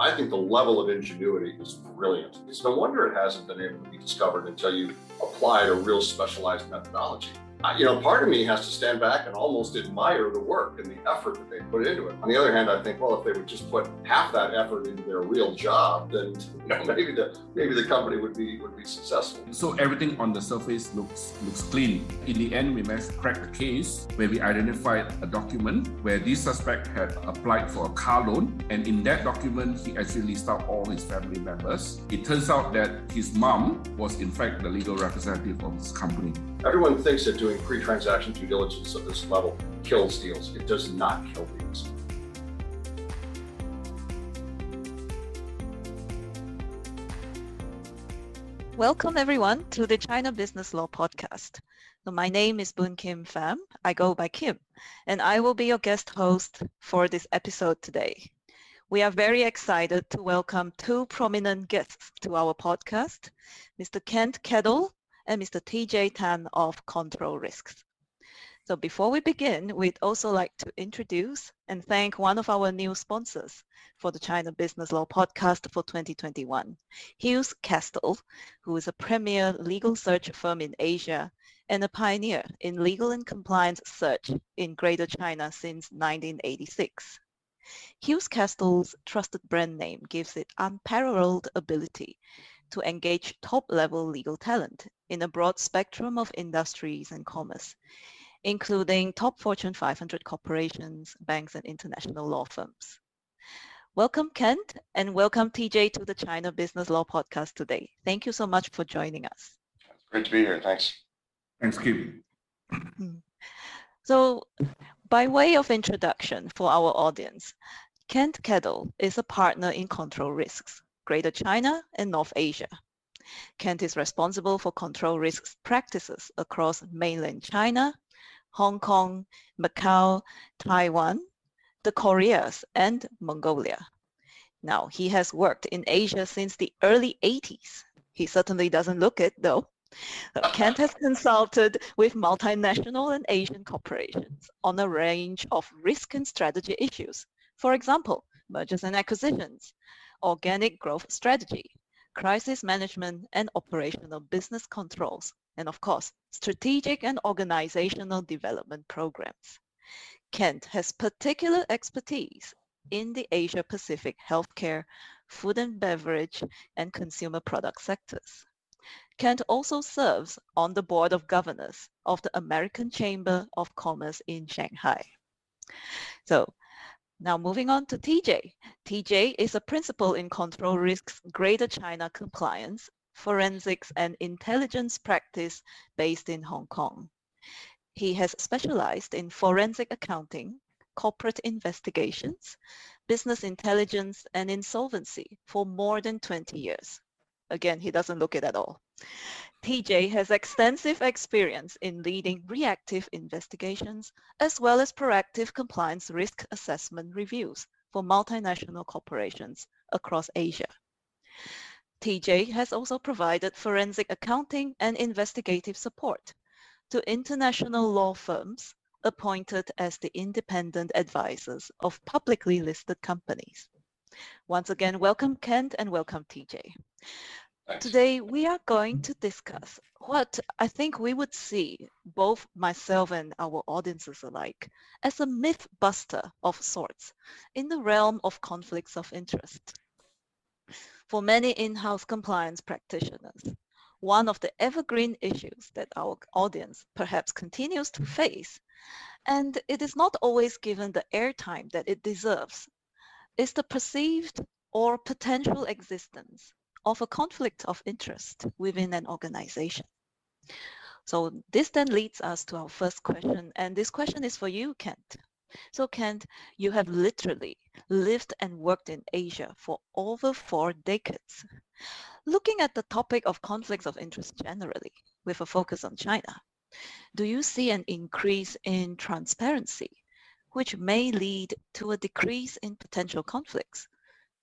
I think the level of ingenuity is brilliant. It's no wonder it hasn't been able to be discovered until you applied a real specialized methodology you know, part of me has to stand back and almost admire the work and the effort that they put into it. On the other hand, I think, well, if they would just put half that effort into their real job, then you know, maybe the maybe the company would be would be successful. So everything on the surface looks looks clean. In the end, we managed to crack the case where we identified a document where this suspect had applied for a car loan, and in that document, he actually listed out all his family members. It turns out that his mom was in fact the legal representative of this company. Everyone thinks that doing pre-transaction due diligence at this level kills deals. It does not kill deals. Welcome everyone to the China Business Law Podcast. My name is Boon Kim Pham. I go by Kim, and I will be your guest host for this episode today. We are very excited to welcome two prominent guests to our podcast, Mr. Kent Kedl and Mr. TJ Tan of Control Risks. So before we begin, we'd also like to introduce and thank one of our new sponsors for the China Business Law podcast for 2021, Hughes-Castell, who is a premier legal search firm in Asia and a pioneer in legal and compliance search in Greater China since 1986. Hughes-Castell's trusted brand name gives it unparalleled ability to engage top-level legal talent in a broad spectrum of industries and commerce, including top Fortune 500 corporations, banks, and international law firms. Welcome, Kent, and welcome, TJ, to the China Business Law Podcast today. Thank you so much for joining us. It's great to be here. Thanks. Thanks, Kim. Hmm. So, by way of introduction for our audience, Kent Kedl is a partner in Control Risks, Greater China and North Asia. Kent is responsible for control risks practices across mainland China, Hong Kong, Macau, Taiwan, the Koreas, and Mongolia. Now, he has worked in Asia since the early 80s. He certainly doesn't look it, though. Uh, Kent has consulted with multinational and Asian corporations on a range of risk and strategy issues. For example, mergers and acquisitions, organic growth strategy, crisis management and operational business controls, and of course, strategic and organizational development programs. Kent has particular expertise in the Asia Pacific healthcare, food and beverage, and consumer product sectors. Kent also serves on the board of governors of the American Chamber of Commerce in Shanghai. So now moving on to TJ. TJ is a principal in control risks Greater China compliance, forensics and intelligence practice based in Hong Kong. He has specialized in forensic accounting, corporate investigations, business intelligence and insolvency for more than 20 years. Again, he doesn't look it at all. TJ has extensive experience in leading reactive investigations as well as proactive compliance risk assessment reviews for multinational corporations across Asia. TJ has also provided forensic accounting and investigative support to international law firms appointed as the independent advisors of publicly listed companies. Once again, welcome Kent and welcome TJ. Today, we are going to discuss what I think we would see, both myself and our audiences alike, as a myth buster of sorts in the realm of conflicts of interest. For many in-house compliance practitioners, one of the evergreen issues that our audience perhaps continues to face, and it is not always given the airtime that it deserves, is the perceived or potential existence of a conflict of interest within an organization. So this then leads us to our first question, and this question is for you, Kent. So Kent, you have literally lived and worked in Asia for over four decades. Looking at the topic of conflicts of interest generally, with a focus on China, do you see an increase in transparency, which may lead to a decrease in potential conflicts?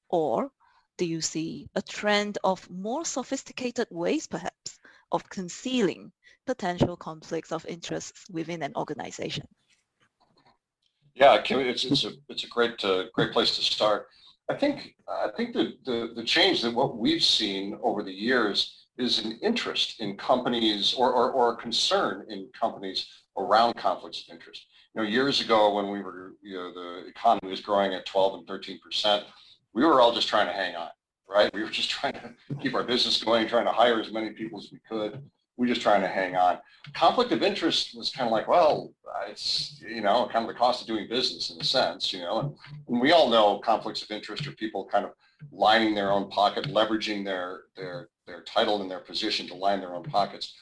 Or do you see a trend of more sophisticated ways, perhaps, of concealing potential conflicts of interests within an organization? Yeah, it's, it's a it's a great uh, great place to start. I think I think the, the, the change that what we've seen over the years is an interest in companies or, or, or a concern in companies around conflicts of interest. You know, years ago when we were, you know, the economy was growing at 12 and 13 percent, we were all just trying to hang on, right? We were just trying to keep our business going, trying to hire as many people as we could. We're just trying to hang on. Conflict of interest was kind of like, well, it's, you know, kind of the cost of doing business in a sense, you know, and, and we all know conflicts of interest are people kind of lining their own pocket, leveraging their, their, their title and their position to line their own pockets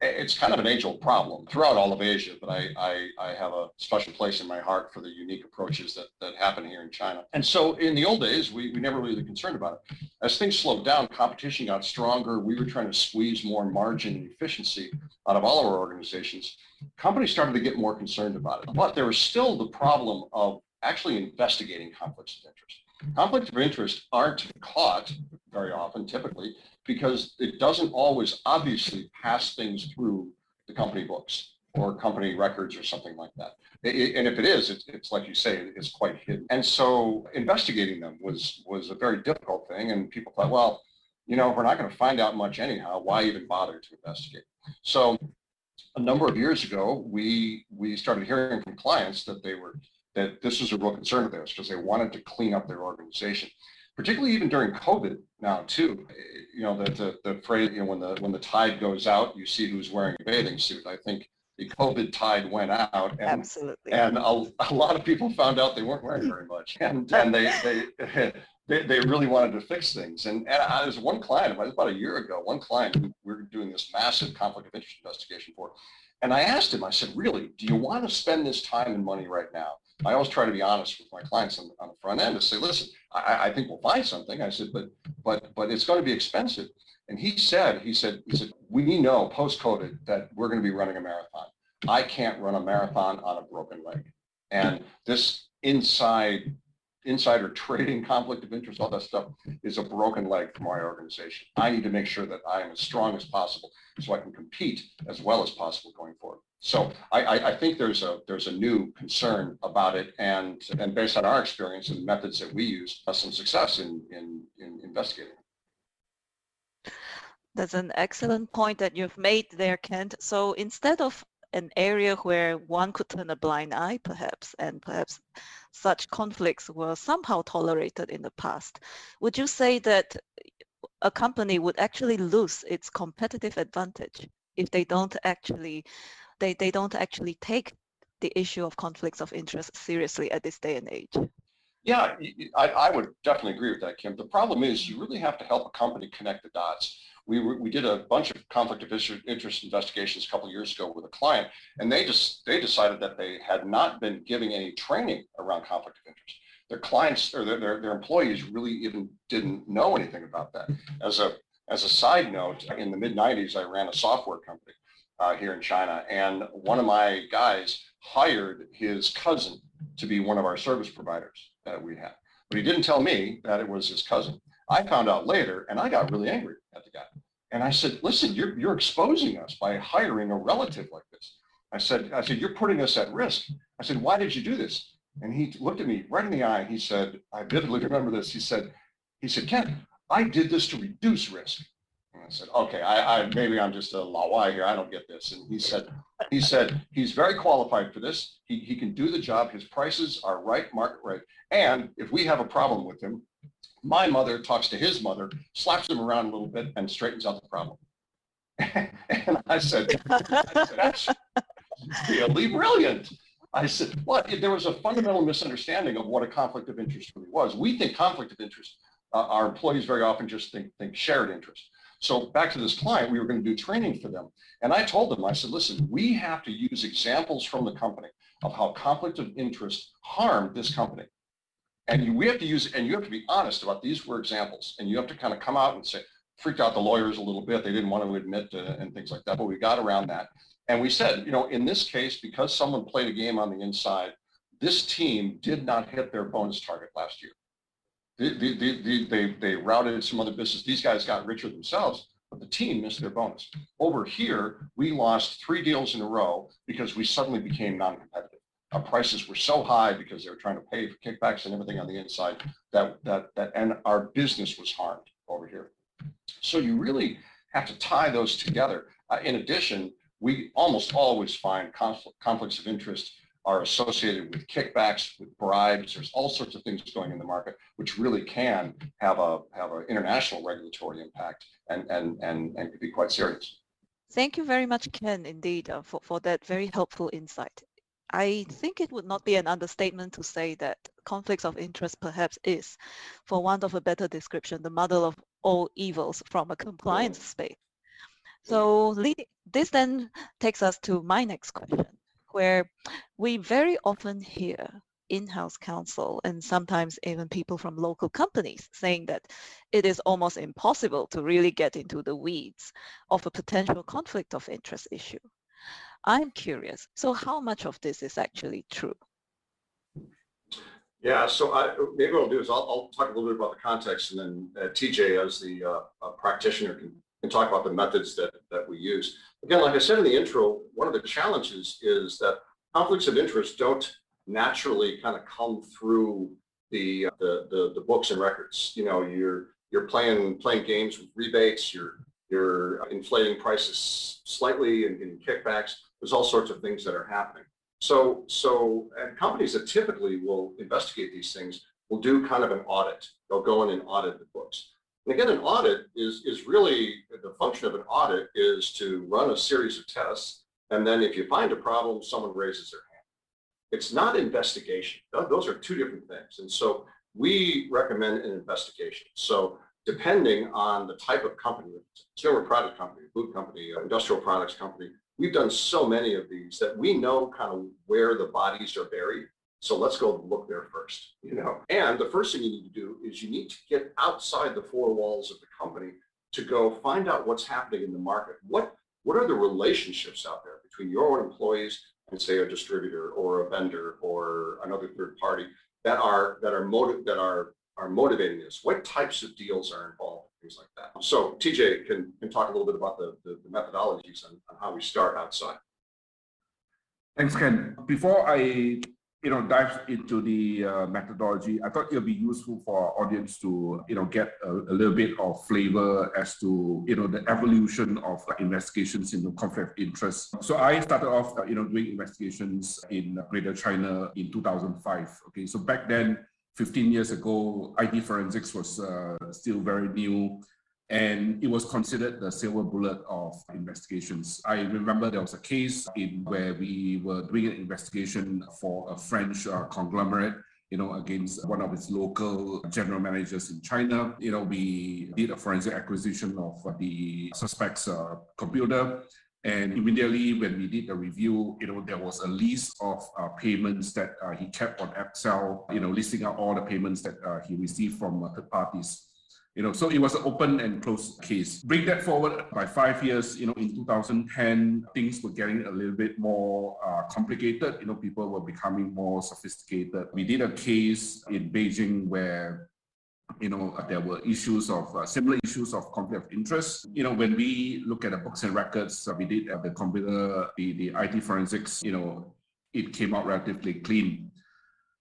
it's kind of an age-old problem throughout all of Asia, but I, I, I, have a special place in my heart for the unique approaches that, that happen here in China. And so in the old days, we, we never really were concerned about it. As things slowed down, competition got stronger. We were trying to squeeze more margin and efficiency out of all of our organizations. Companies started to get more concerned about it. But there was still the problem of actually investigating conflicts of interest. Conflicts of interest aren't caught very often, typically, because it doesn't always obviously pass things through the company books or company records or something like that. It, and if it is, it's, it's, like you say, it's quite hidden. And so investigating them was was a very difficult thing. And people thought, well, you know, we're not going to find out much anyhow. Why even bother to investigate? So a number of years ago, we we started hearing from clients that they were that this was a real concern of theirs because they wanted to clean up their organization particularly even during COVID now too. You know, the, the, the phrase, you know, when the when the tide goes out, you see who's wearing a bathing suit. I think the COVID tide went out and, Absolutely. and a, a lot of people found out they weren't wearing very much. And, and they, they, they, they really wanted to fix things. And, and I, was one client, about a year ago, one client we were doing this massive conflict of interest investigation for. And I asked him, I said, really, do you want to spend this time and money right now? I always try to be honest with my clients on, on the front end to say, listen, I, I, think we'll buy something. I said, but but but it's going to be expensive. And he said, he said, he said, we know post COVID that we're going to be running a marathon. I can't run a marathon on a broken leg. And this inside insider trading, conflict of interest, all that stuff is a broken leg for my organization. I need to make sure that I am as strong as possible so I can compete as well as possible going forward. So I, I, think there's a there's a new concern about it, and and based on our experience and the methods that we use, some success in, in in investigating. That's an excellent point that you've made there, Kent. So instead of an area where one could turn a blind eye, perhaps, and perhaps such conflicts were somehow tolerated in the past, would you say that a company would actually lose its competitive advantage if they don't actually they, they don't actually take the issue of conflicts of interest seriously at this day and age. Yeah, I, I would definitely agree with that, Kim. The problem is you really have to help a company connect the dots. We, we did a bunch of conflict of interest investigations a couple of years ago with a client, and they just they decided that they had not been giving any training around conflict of interest. Their clients or their, their, their employees really even didn't know anything about that. As a as a side note, in the mid 90s, I ran a software company uh, here in China. And one of my guys hired his cousin to be one of our service providers that we had. But he didn't tell me that it was his cousin. I found out later and I got really angry at the guy. And I said, listen, you're, you're exposing us by hiring a relative like this. I said, I said, you're putting us at risk. I said, why did you do this? And he looked at me right in the eye. He said, I vividly remember this. He said, he said, Ken, I did this to reduce risk. And I said, okay, I, I maybe I'm just a laowai here. I don't get this. And he said, he said he's very qualified for this. He, he can do the job. His prices are right, market rate. And if we have a problem with him, my mother talks to his mother, slaps him around a little bit, and straightens out the problem. and I said, I said, that's really brilliant. I said, what? There was a fundamental misunderstanding of what a conflict of interest really was. We think conflict of interest, uh, our employees very often just think, think shared interest. So back to this client, we were going to do training for them. And I told them, I said, listen, we have to use examples from the company of how conflict of interest harmed this company. And we have to use, and you have to be honest about these were examples. And you have to kind of come out and say, freaked out the lawyers a little bit. They didn't want to admit to, and things like that, but we got around that. And we said, you know, in this case, because someone played a game on the inside, this team did not hit their bonus target last year. The, the, the, they, they routed some other business. These guys got richer themselves, but the team missed their bonus. Over here, we lost three deals in a row because we suddenly became non-competitive. Prices were so high because they were trying to pay for kickbacks and everything on the inside that that that and our business was harmed over here. So you really have to tie those together. Uh, in addition, we almost always find conflict, conflicts of interest are associated with kickbacks, with bribes. There's all sorts of things going in the market, which really can have a have an international regulatory impact and and and and could be quite serious. Thank you very much, Ken, indeed, uh, for, for that very helpful insight. I think it would not be an understatement to say that conflicts of interest perhaps is, for want of a better description, the mother of all evils from a compliance mm. space. So this then takes us to my next question, where we very often hear in-house counsel and sometimes even people from local companies saying that it is almost impossible to really get into the weeds of a potential conflict of interest issue. I'm curious, so how much of this is actually true? Yeah, so I, maybe what I'll do is I'll, I'll, talk a little bit about the context and then uh, TJ as the uh, practitioner can, can talk about the methods that, that we use. Again, like I said in the intro, one of the challenges is that conflicts of interest don't naturally kind of come through the, the, the, the books and records. You know, you're, you're playing, playing games with rebates, you're, you're inflating prices slightly and getting kickbacks. There's all sorts of things that are happening. So, so and companies that typically will investigate these things will do kind of an audit. They'll go in and audit the books. And again, an audit is, is really, the function of an audit is to run a series of tests. And then if you find a problem, someone raises their hand. It's not investigation. Those are two different things. And so we recommend an investigation. So depending on the type of company, consumer product company, food company, industrial products company, we've done so many of these that we know kind of where the bodies are buried. So let's go look there first, you know. And the first thing you need to do is you need to get outside the four walls of the company to go find out what's happening in the market. What what are the relationships out there between your own employees and say a distributor or a vendor or another third party that are that are motive that are are motivating this? What types of deals are involved? Things like that. So TJ can, can talk a little bit about the, the, the methodologies and, and how we start outside. Thanks, Ken. Before I you know dive into the uh, methodology, I thought it would be useful for our audience to you know get a, a, little bit of flavor as to you know the evolution of investigations into conflict of interest. So I started off uh, you know doing investigations in Greater China in 2005. Okay, so back then 15 years ago, IT forensics was uh, still very new and it was considered the silver bullet of investigations. I remember there was a case in where we were doing an investigation for a French uh, conglomerate you know, against one of its local general managers in China. You know, we did a forensic acquisition of the suspect's uh, computer and immediately when we did the review, you know, there was a list of uh, payments that uh, he kept on Excel, you know, listing out all the payments that uh, he received from uh, third parties. You know, so it was an open and closed case. Bring that forward by five years, you know, in 2010, things were getting a little bit more uh, complicated. You know, people were becoming more sophisticated. We did a case in Beijing where you know, there were issues of uh, similar issues of conflict of interest. You know, when we look at the books and records, uh, we did uh, the computer, the, the IT forensics, you know, it came out relatively clean.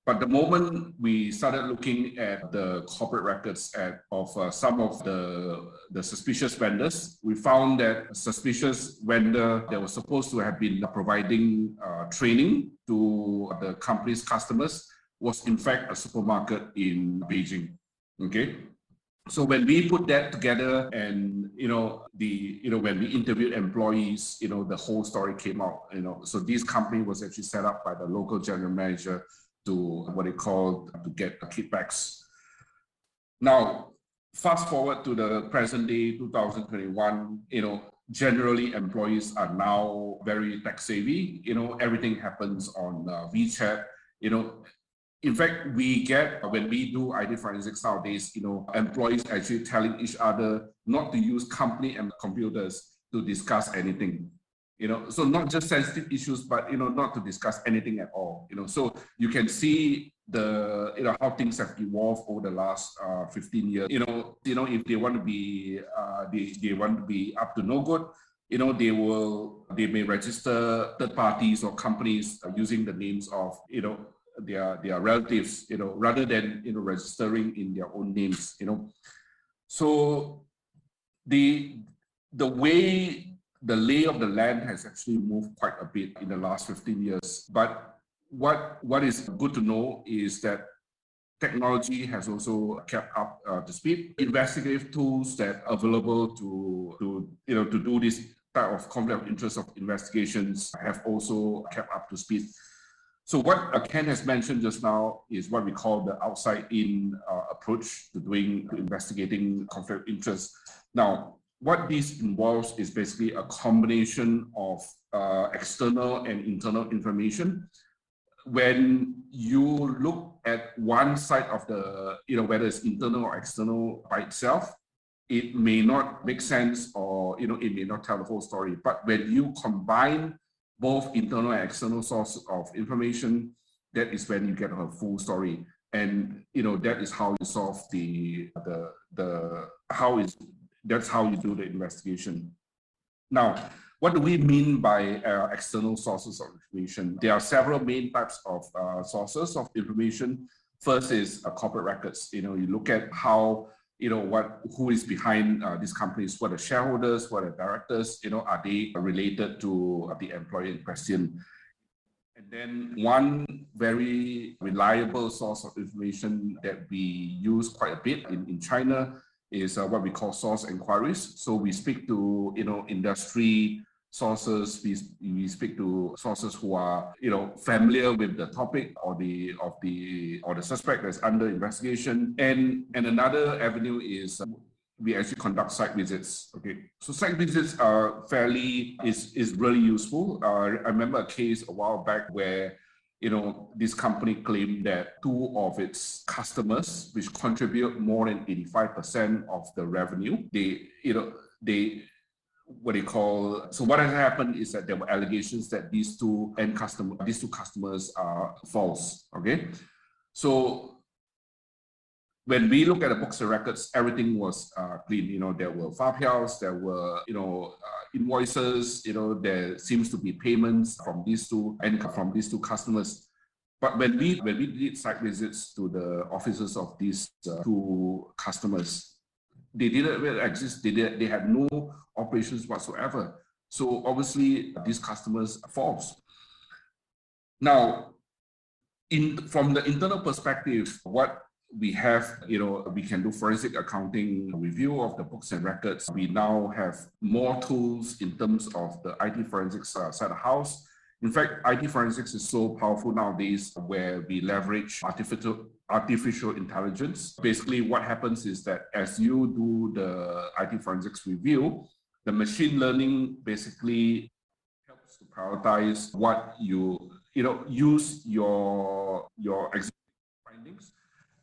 But the moment we started looking at the corporate records at, of uh, some of the, the suspicious vendors, we found that suspicious vendor that was supposed to have been providing uh, training to the company's customers was in fact a supermarket in Beijing. Okay. So when we put that together and you know the you know when we interviewed employees, you know the whole story came out. You know, so this company was actually set up by the local general manager to what they called to get kickbacks. Now, fast forward to the present day, 2021. You know, generally employees are now very tech savvy. You know, everything happens on uh, WeChat. You know, in fact, we get when we do IT forensics nowadays, you know, employees actually telling each other not to use company and computers to discuss anything. You know, so not just sensitive issues, but you know, not to discuss anything at all. You know, so you can see the you know how things have evolved over the last uh, 15 years. You know, you know, if they want to be uh, they, they want to be up to no good, you know, they will they may register third parties or companies using the names of you know their their relatives, you know, rather than you know registering in their own names, you know. So the the way the lay of the land has actually moved quite a bit in the last 15 years. But what what is good to know is that technology has also kept up uh, the speed. Investigative tools that are available to to you know to do this type of conflict of interest of investigations have also kept up to speed. So what Ken has mentioned just now is what we call the outside-in uh, approach to doing to investigating conflict of interest. Now, what this involves is basically a combination of uh, external and internal information. When you look at one side of the, you know, whether it's internal or external by itself, it may not make sense or, you know, it may not tell the whole story. But when you combine both internal and external sources of information, that is when you get a full story. And you know that is how you solve the the the how is that's how you do the investigation. Now, what do we mean by uh, external sources of information? There are several main types of uh, sources of information. First is uh, corporate records. You know, you look at how you know what who is behind uh, these companies what are shareholders what are directors you know are they related to uh, the employee in question? And then one very reliable source of information that we use quite a bit in, in china is uh, what we call source inquiries. So we speak to you know industry sources we, we speak to sources who are you know familiar with the topic or the of the or the suspect that's under investigation. And and another avenue is uh, we actually conduct site visits okay? So site visits are fairly is is really useful. Uh, i remember a case a while back where you know, this company claimed that two of its customers, which contribute more than 85% of the revenue, they, you know, they what they call so what has happened is that there were allegations that these two end customer these two customers are false okay? So when we look at the books and records everything was uh, clean you know there were fapiaos there were you know uh, invoices you know there seems to be payments from these two and from these two customers. But when we when we did site visits to the offices of these uh, two customers they didn't really exist. They, did, they had no operations whatsoever. So obviously, these customers are false. Now, in from the internal perspective, what we have, you know, we can do forensic accounting review of the books and records. We now have more tools in terms of the IT forensics uh, side of house. In fact, IT forensics is so powerful nowadays where we leverage artificial artificial intelligence. Basically, what happens is that as you do the IT forensics review, the machine learning basically helps to prioritize what you, you know, use your your findings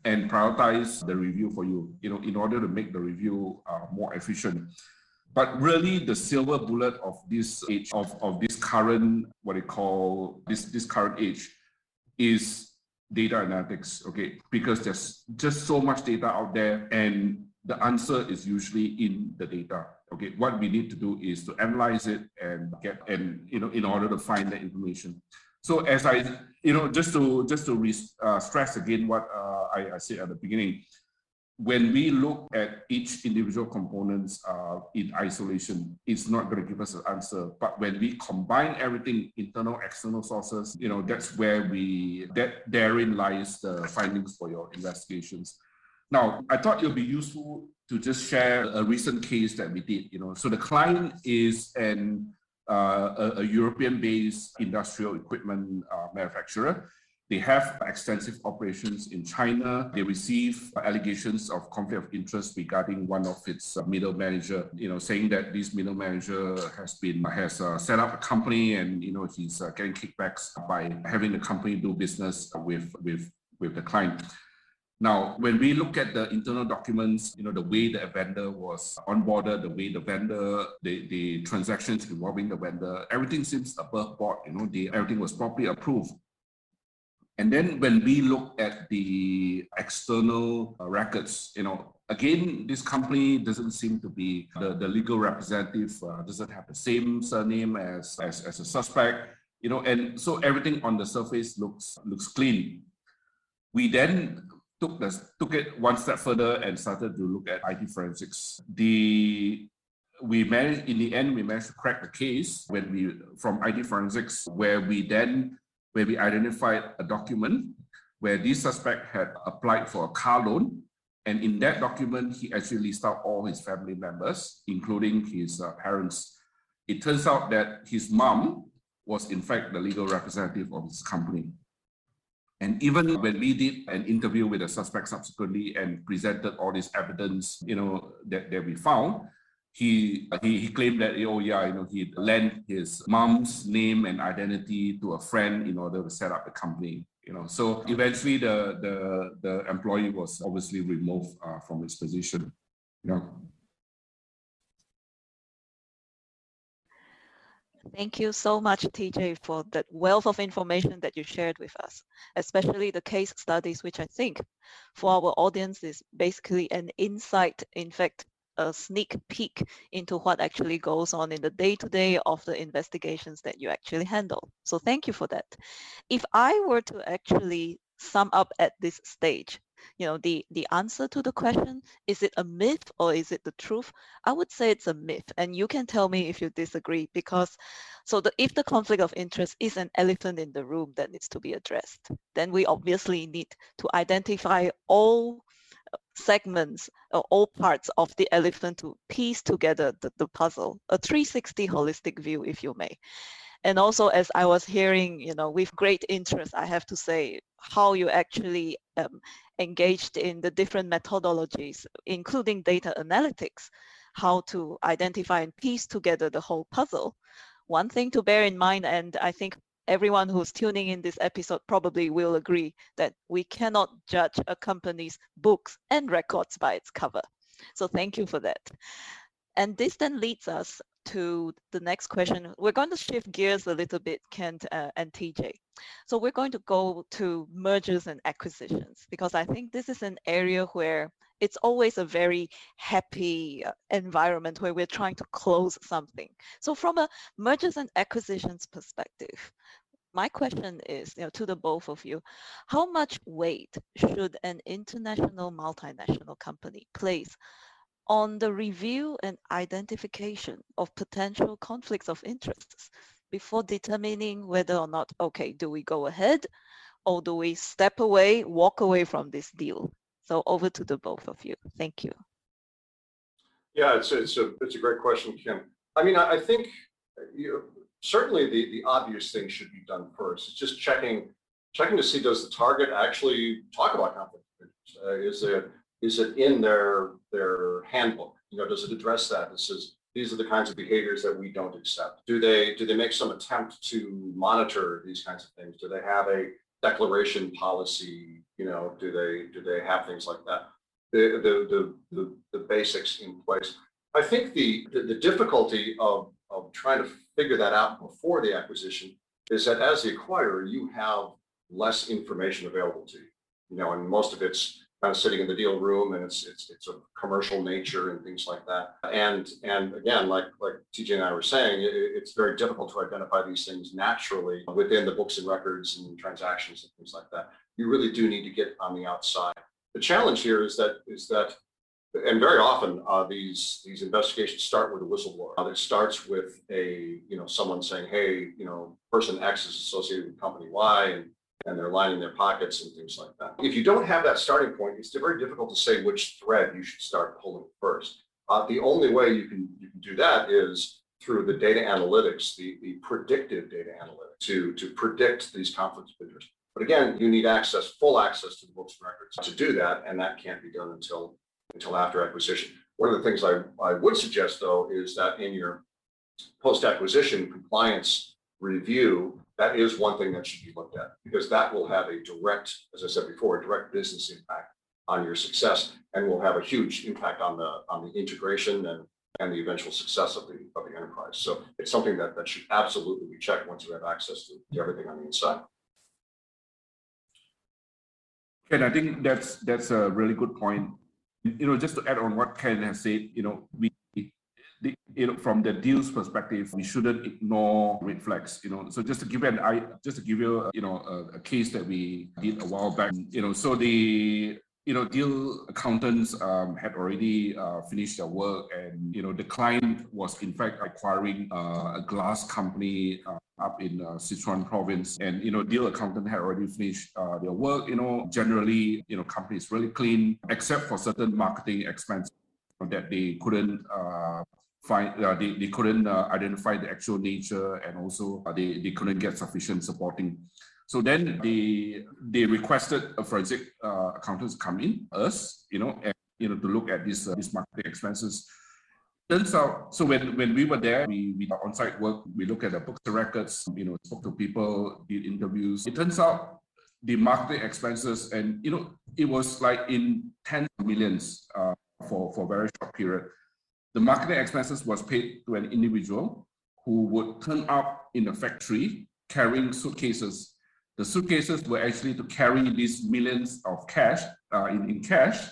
and prioritize the review for you, you know, in order to make the review uh, more efficient. But really, the silver bullet of this age of, of this current what they call this this current age is data analytics, okay? Because there's just so much data out there and the answer is usually in the data. Okay, what we need to do is to analyze it and get and you know in order to find the information. So as I you know just to just to re, uh, stress again what uh, I, I said at the beginning, when we look at each individual components uh, in isolation, it's not going to give us an answer. But when we combine everything, internal, external sources, you know, that's where we, that therein lies the findings for your investigations. Now, I thought it would be useful to just share a recent case that we did, you know. So the client is an uh, a, a European-based industrial equipment uh, manufacturer they have extensive operations in China. They receive allegations of conflict of interest regarding one of its uh, middle manager, you know, saying that this middle manager has been has uh, set up a company and you know he's uh, getting kickbacks by having the company do business with with with the client. Now, when we look at the internal documents, you know, the way the vendor was onboarded, the way the vendor, the, the transactions involving the vendor, everything seems above board, you know, the, everything was properly approved. And then when we look at the external uh, records, you know, again, this company doesn't seem to be the, the legal representative uh, doesn't have the same surname as, as as a suspect, you know, and so everything on the surface looks looks clean. We then took the took it one step further and started to look at IT forensics. The we managed in the end we managed to crack the case when we from IT forensics where we then where we identified a document where this suspect had applied for a car loan. And in that document, he actually listed out all his family members, including his uh, parents. It turns out that his mom was, in fact, the legal representative of his company. And even when we did an interview with the suspect subsequently and presented all this evidence, you know, that, that we found, he, he he claimed that oh yeah you know he lent his mom's name and identity to a friend in order to set up the company you know. So eventually the the the employee was obviously removed uh, from his position you know. Thank you so much, TJ, for that wealth of information that you shared with us, especially the case studies, which I think for our audience is basically an insight, in fact, a sneak peek into what actually goes on in the day-to-day of the investigations that you actually handle. So thank you for that. If I were to actually sum up at this stage, you know, the, the answer to the question, is it a myth or is it the truth? I would say it's a myth. And you can tell me if you disagree because so the, if the conflict of interest is an elephant in the room that needs to be addressed, then we obviously need to identify all segments or all parts of the elephant to piece together the, the puzzle, a 360 holistic view, if you may. And also, as I was hearing, you know, with great interest, I have to say, how you actually um, engaged in the different methodologies, including data analytics, how to identify and piece together the whole puzzle. One thing to bear in mind, and I think everyone who's tuning in this episode probably will agree that we cannot judge a company's books and records by its cover. So thank you for that. And this then leads us to the next question. We're going to shift gears a little bit, Kent uh, and TJ. So we're going to go to mergers and acquisitions because I think this is an area where it's always a very happy uh, environment where we're trying to close something. So from a mergers and acquisitions perspective, my question is, you know, to the both of you, how much weight should an international multinational company place on the review and identification of potential conflicts of interests before determining whether or not, okay, do we go ahead or do we step away, walk away from this deal? So over to the both of you. Thank you. Yeah, it's, it's, a, it's a great question, Kim. I mean, I, I think you, certainly the, the obvious thing should be done first. It's just checking checking to see does the target actually talk about conflict? Uh, is it is it in their their handbook? You know, does it address that? This is these are the kinds of behaviors that we don't accept. Do they do they make some attempt to monitor these kinds of things? Do they have a declaration policy? You know, do they do they have things like that? The the the the, the basics in place. I think the, the the difficulty of of trying to figure that out before the acquisition is that as the acquirer, you have less information available to you. You know, and most of it's kind of sitting in the deal room and it's it's it's a commercial nature and things like that. And and again, like like TJ and I were saying, it, it's very difficult to identify these things naturally within the books and records and transactions and things like that. You really do need to get on the outside. The challenge here is that is that and very often uh, these these investigations start with a whistleblower. Uh, it starts with a you know someone saying, hey, you know, person X is associated with company Y, and and they're lining their pockets and things like that. If you don't have that starting point, it's very difficult to say which thread you should start pulling first. Uh, the only way you can you can do that is through the data analytics, the, the predictive data analytics to, to predict these conflicts of interest. But again, you need access, full access to the books and records to do that, and that can't be done until until after acquisition. One of the things I, I would suggest though is that in your post-acquisition compliance review, that is one thing that should be looked at because that will have a direct, as I said before, a direct business impact on your success and will have a huge impact on the on the integration and and the eventual success of the of the enterprise. So it's something that that should absolutely be checked once you have access to, to everything on the inside. And I think that's that's a really good point. You know, just to add on what Ken has said, you know, we the, you know, from the deals perspective, we shouldn't ignore red flags. You know, so just to give you an I just to give you, you know, a, a, case that we did a while back. You know, so the you know deal accountants um, had already uh, finished their work, and you know the client was in fact acquiring uh, a glass company. Uh, up in uh, Sichuan province. And, you know, deal accountant had already finished uh, their work. You know, generally, you know, company is really clean, except for certain marketing expenses that they couldn't uh, find, uh, they, they couldn't uh, identify the actual nature and also uh, they, they couldn't get sufficient supporting. So then they they requested a forensic uh, accountant to come in, us, you know, and you know to look at these uh, these marketing expenses turns out, so when, when we were there, we, we on-site work, we look at the books and records, you know, spoke to people, did interviews. It turns out the marketing expenses and, you know, it was like in tens of millions uh, for, for a very short period. The marketing expenses was paid to an individual who would turn up in the factory carrying suitcases. The suitcases were actually to carry these millions of cash uh, in, in cash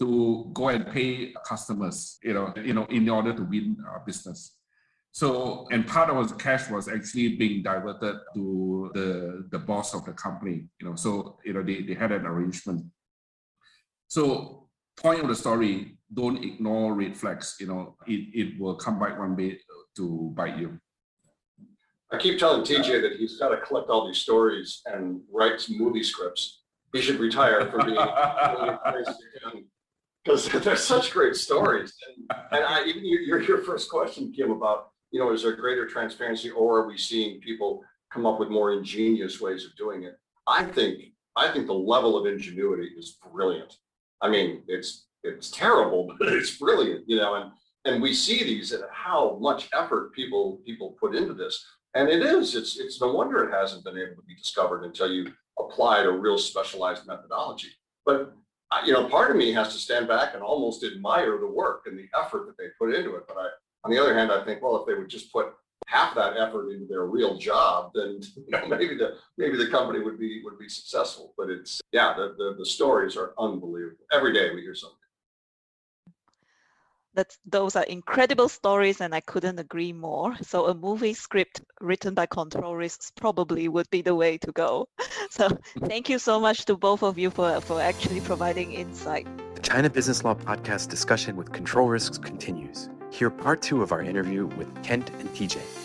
to go and pay customers, you know, you know, in order to win our business. So, and part of the cash was actually being diverted to the, the boss of the company, you know, so, you know, they, they had an arrangement. So, point of the story, don't ignore red flags, you know, it, it will come back one day to bite you. I keep telling TJ that he's got to collect all these stories and write some movie scripts. He should retire from being because they're such great stories. And, and I, even your, your first question, Kim, about, you know, is there greater transparency or are we seeing people come up with more ingenious ways of doing it? I think, I think the level of ingenuity is brilliant. I mean, it's, it's terrible, but it's brilliant, you know, and, and we see these and how much effort people, people put into this. And it is, it's, it's no wonder it hasn't been able to be discovered until you applied a real specialized methodology. But you know, part of me has to stand back and almost admire the work and the effort that they put into it. But I, on the other hand, I think, well, if they would just put half that effort into their real job, then you know, maybe the maybe the company would be would be successful. But it's yeah, the the, the stories are unbelievable. Every day we hear something. That those are incredible stories and I couldn't agree more. So a movie script written by Control Risks probably would be the way to go. So thank you so much to both of you for, for actually providing insight. The China Business Law Podcast discussion with Control Risks continues. Hear part two of our interview with Kent and TJ.